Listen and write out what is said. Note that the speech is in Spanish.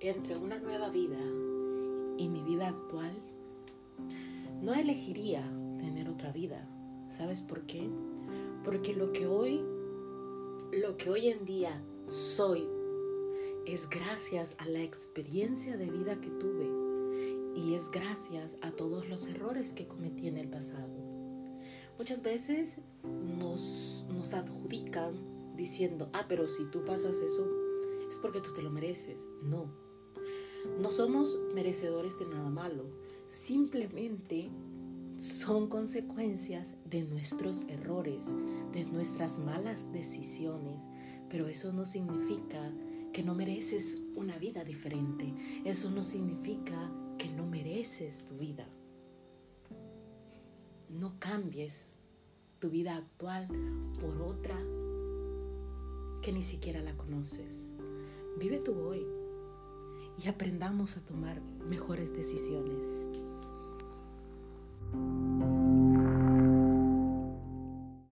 entre una nueva vida y mi vida actual, no elegiría tener otra vida. ¿Sabes por qué? Porque lo que hoy, lo que hoy en día soy, es gracias a la experiencia de vida que tuve y es gracias a todos los errores que cometí en el pasado. Muchas veces nos, nos adjudican diciendo, ah, pero si tú pasas eso, es porque tú te lo mereces. No, no somos merecedores de nada malo, simplemente son consecuencias de nuestros errores, de nuestras malas decisiones, pero eso no significa que no mereces una vida diferente, eso no significa que no mereces tu vida. No cambies tu vida actual por otra que ni siquiera la conoces. Vive tu hoy y aprendamos a tomar mejores decisiones.